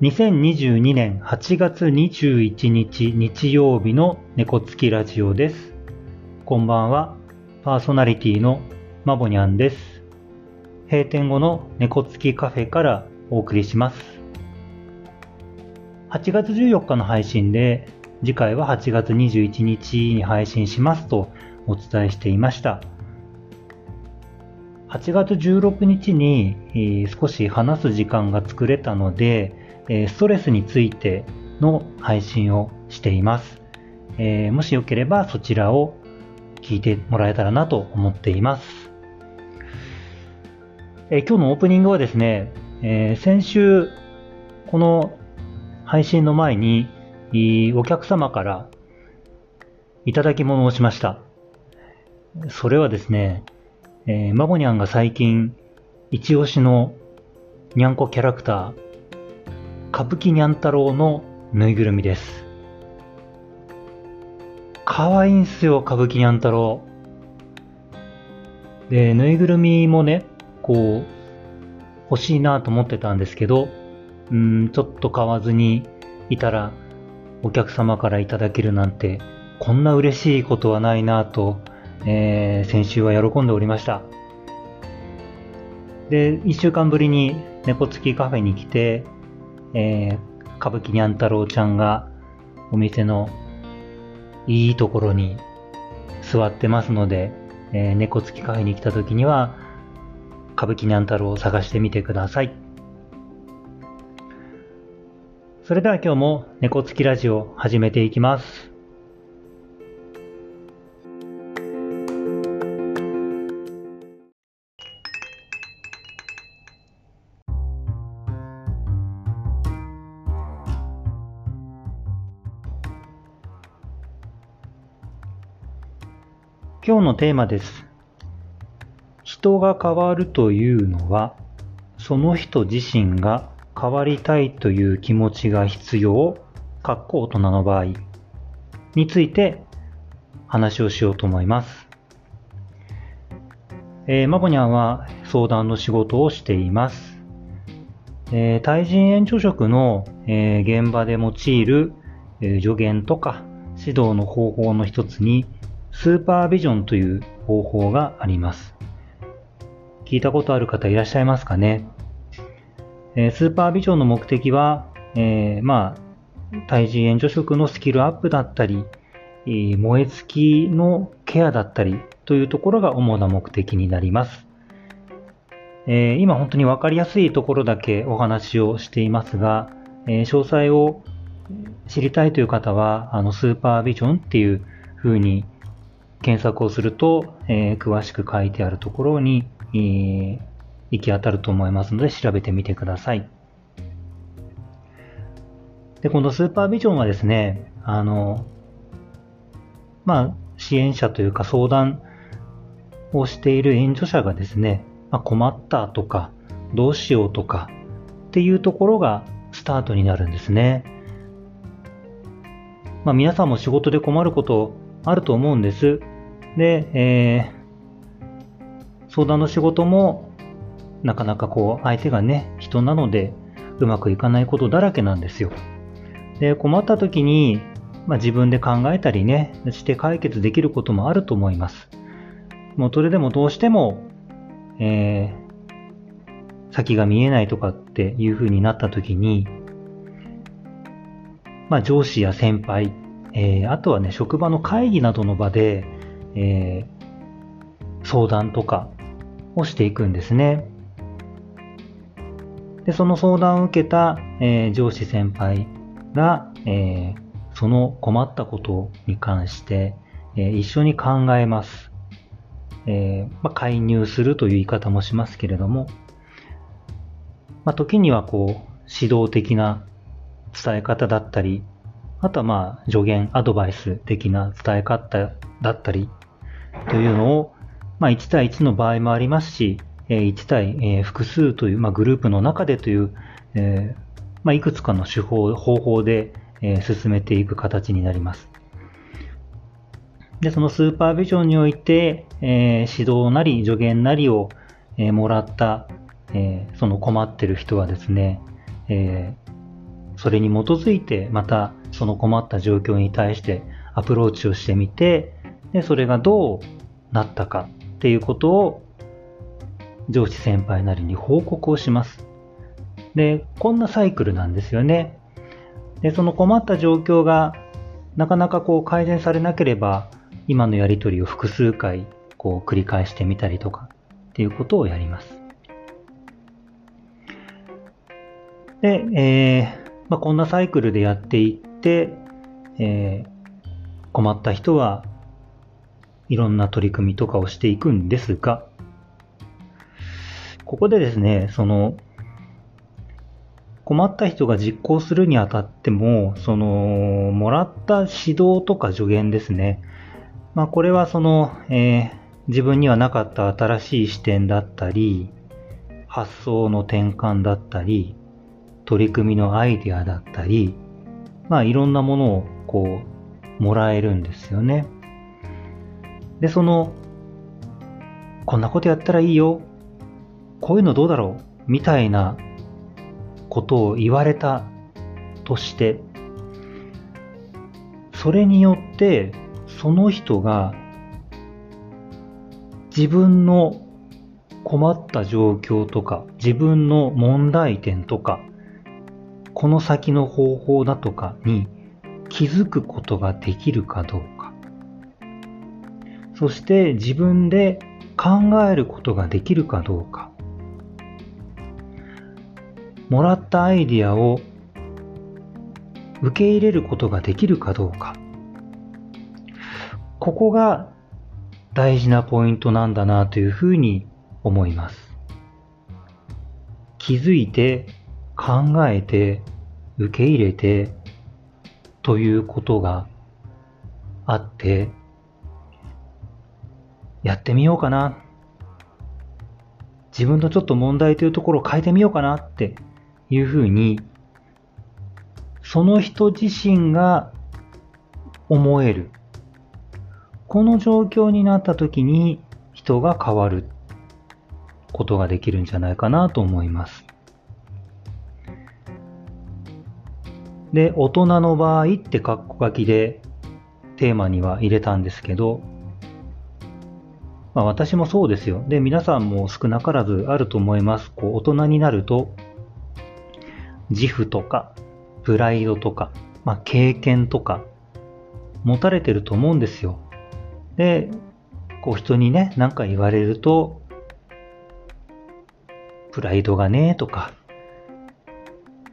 2022年8月21日日曜日の猫つきラジオです。こんばんは、パーソナリティのまぼにゃんです。閉店後の猫つきカフェからお送りします。8月14日の配信で、次回は8月21日に配信しますとお伝えしていました。8月16日に少し話す時間が作れたので、ストレスについての配信をしています。えもしよければそちらを聞いてもらえたらなと思っています。え今日のオープニングはですね、え先週この配信の前にお客様からいただき物をしました。それはですね、えー、マボニャンが最近、一押しのにゃんこキャラクター、歌舞伎にゃん太郎のぬいぐるみです。かわいいんすよ、歌舞伎にゃん太郎。で、ぬいぐるみもね、こう、欲しいなと思ってたんですけど、うん、ちょっと買わずにいたら、お客様からいただけるなんて、こんな嬉しいことはないなとえー、先週は喜んでおりました。で、一週間ぶりに猫付きカフェに来て、えー、歌舞伎にゃん太郎ちゃんがお店のいいところに座ってますので、えー、猫付きカフェに来た時には歌舞伎にゃん太郎を探してみてください。それでは今日も猫付きラジオ始めていきます。今日のテーマです。人が変わるというのは、その人自身が変わりたいという気持ちが必要、かっこ大人の場合について話をしようと思います。えー、マボニャンは相談の仕事をしています。えー、対人援助職の、えー、現場で用いる、えー、助言とか指導の方法の一つにスーパービジョンという方法があります。聞いたことある方いらっしゃいますかね、えー、スーパービジョンの目的は、えー、まあ、対人援助職のスキルアップだったり、えー、燃え尽きのケアだったりというところが主な目的になります。えー、今本当にわかりやすいところだけお話をしていますが、えー、詳細を知りたいという方は、あの、スーパービジョンっていう風に検索をすると、えー、詳しく書いてあるところに、えー、行き当たると思いますので調べてみてください。で、このスーパービジョンはですね、あの、まあ、支援者というか相談をしている援助者がですね、まあ、困ったとか、どうしようとかっていうところがスタートになるんですね。まあ、皆さんも仕事で困ることあると思うんです。で、えー、相談の仕事もなかなかこう相手がね、人なのでうまくいかないことだらけなんですよ。で、困った時に、まあ、自分で考えたりね、して解決できることもあると思います。もうそれでもどうしても、えー、先が見えないとかっていう風になった時に、まあ、上司や先輩、えー、あとはね、職場の会議などの場で、えー、相談とかをしていくんですね。で、その相談を受けた、えー、上司先輩が、えー、その困ったことに関して、え一緒に考えます。えまあ、介入するという言い方もしますけれども、まあ、時にはこう指導的な伝え方だったり、あとはまあ助言、アドバイス的な伝え方だったりというのを、まあ、1対1の場合もありますし、1対複数という、まあ、グループの中でという、えーまあ、いくつかの手法、方法で、え進めていく形になります。で、そのスーパービジョンにおいて、えー、指導なり助言なりを、え、もらった、えー、その困ってる人はですね、えそれに基づいてまたその困った状況に対してアプローチをしてみて、で、それがどうなったかっていうことを上司先輩なりに報告をします。で、こんなサイクルなんですよね。で、その困った状況がなかなかこう改善されなければ、今のやりとりを複数回こう繰り返してみたりとかっていうことをやります。で、えーまあ、こんなサイクルでやっていって、えー、困った人はいろんな取り組みとかをしていくんですが、ここでですね、その、困った人が実行するにあたっても、その、もらった指導とか助言ですね。まあ、これはその、えー、自分にはなかった新しい視点だったり、発想の転換だったり、取り組みのアイデアだったり、まあいろんなものをこう、もらえるんですよね。で、その、こんなことやったらいいよ。こういうのどうだろうみたいなことを言われたとして、それによってその人が自分の困った状況とか自分の問題点とかこの先の方法だとかに気づくことができるかどうかそして自分で考えることができるかどうかもらったアイディアを受け入れることができるかどうか。ここが大事なポイントなんだなというふうに思います。気づいて、考えて、受け入れて、ということがあって、やってみようかな。自分のちょっと問題というところを変えてみようかなっていうふうに、その人自身が思える。この状況になった時に人が変わることができるんじゃないかなと思います。で、大人の場合ってカッコ書きでテーマには入れたんですけど、まあ、私もそうですよ。で、皆さんも少なからずあると思います。こう大人になると自負とか、プライドとか、まあ、経験とか、持たれてると思うんですよ。で、こう人にね、何か言われると、プライドがね、とか、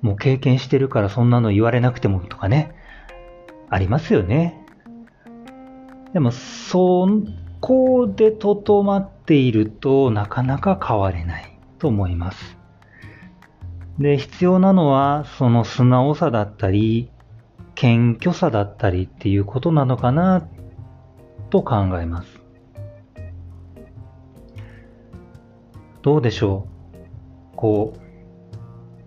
もう経験してるからそんなの言われなくてもとかね、ありますよね。でも、そこでとどまっているとなかなか変われないと思います。で、必要なのは、その素直さだったり、謙虚さだったりっていうことなのかな、と考えます。どうでしょう？こう、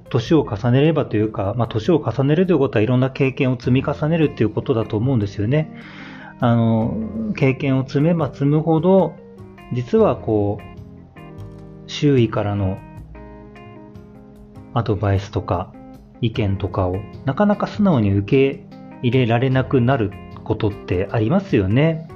年を重ねればというか、まあ、年を重ねるということはいろんな経験を積み重ねるっていうことだと思うんですよね。あの、経験を積めば積むほど、実はこう、周囲からのアドバイスとか意見とかをなかなか素直に受け入れられなくなることってありますよね。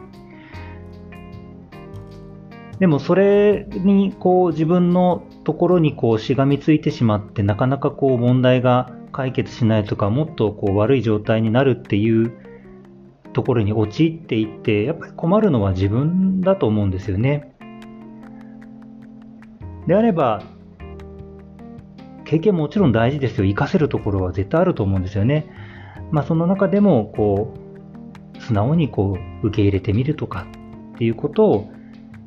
でもそれにこう自分のところにこうしがみついてしまってなかなかこう問題が解決しないとかもっとこう悪い状態になるっていうところに陥っていってやっぱり困るのは自分だと思うんですよね。であれば経験もちろん大事ですよ。活かせるところは絶対あると思うんですよね。まあその中でも、こう、素直にこう、受け入れてみるとかっていうことを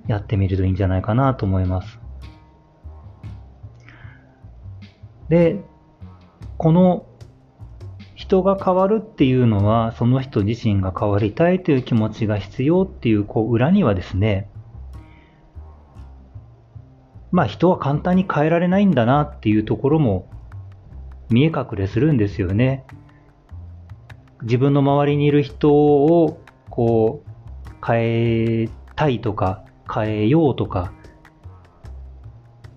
やってみるといいんじゃないかなと思います。で、この人が変わるっていうのは、その人自身が変わりたいという気持ちが必要っていう、こう、裏にはですね、まあ人は簡単に変えられないんだなっていうところも見え隠れするんですよね。自分の周りにいる人をこう変えたいとか変えようとか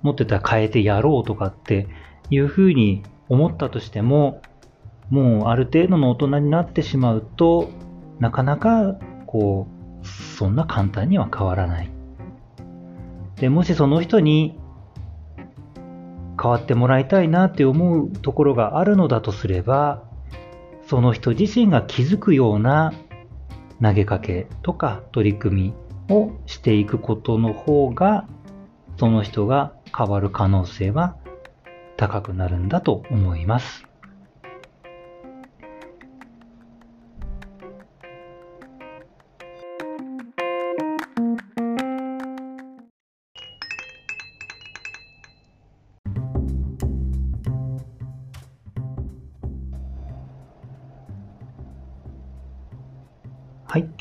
持ってたら変えてやろうとかっていうふうに思ったとしてももうある程度の大人になってしまうと、なかなか、こう、そんな簡単には変わらない。で、もしその人に変わってもらいたいなって思うところがあるのだとすれば、その人自身が気づくような投げかけとか取り組みをしていくことの方が、その人が変わる可能性は高くなるんだと思います。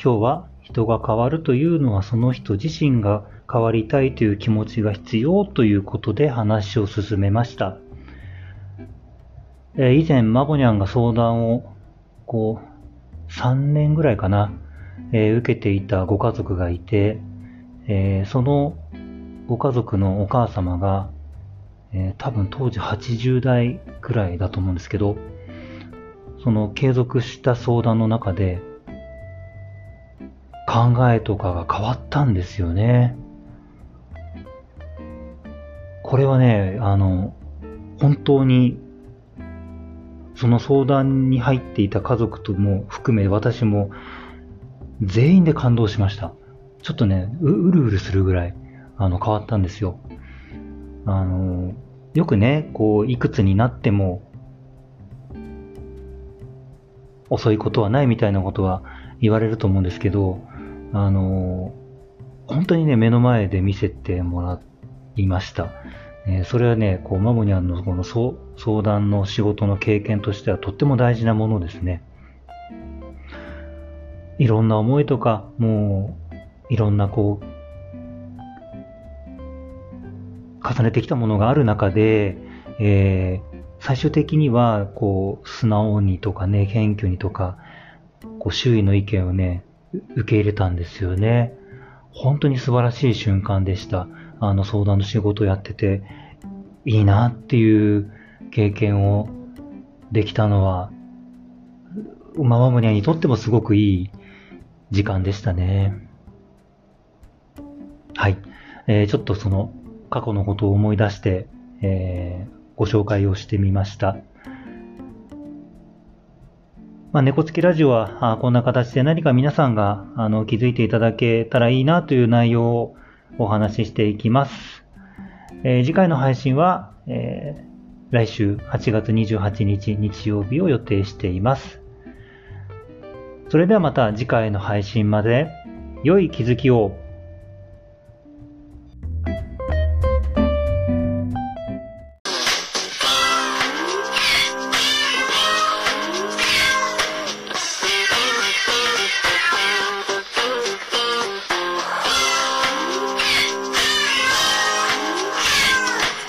今日は人が変わるというのはその人自身が変わりたいという気持ちが必要ということで話を進めました。えー、以前、マボニャンが相談を、こう、3年ぐらいかな、えー、受けていたご家族がいて、えー、そのご家族のお母様が、え多分当時80代ぐらいだと思うんですけど、その継続した相談の中で、考えとかが変わったんですよね。これはね、あの、本当に、その相談に入っていた家族とも含め私も全員で感動しました。ちょっとね、ううるうるするぐらい、あの、変わったんですよ。あの、よくね、こう、いくつになっても、遅いことはないみたいなことは言われると思うんですけど、あの、本当にね、目の前で見せてもらいました。えー、それはね、こう、マモニャンのこの相談の仕事の経験としてはとっても大事なものですね。いろんな思いとか、もう、いろんなこう、重ねてきたものがある中で、えー、最終的には、こう、素直にとかね、謙虚にとか、こう、周囲の意見をね、受け入れたんですよね。本当に素晴らしい瞬間でした。あの相談の仕事をやってて、いいなっていう経験をできたのは、ママムニャにとってもすごくいい時間でしたね。はい。えー、ちょっとその過去のことを思い出して、えー、ご紹介をしてみました。まあ、猫付きラジオはあこんな形で何か皆さんがあの気づいていただけたらいいなという内容をお話ししていきます。えー、次回の配信は、えー、来週8月28日日曜日を予定しています。それではまた次回の配信まで良い気づきを。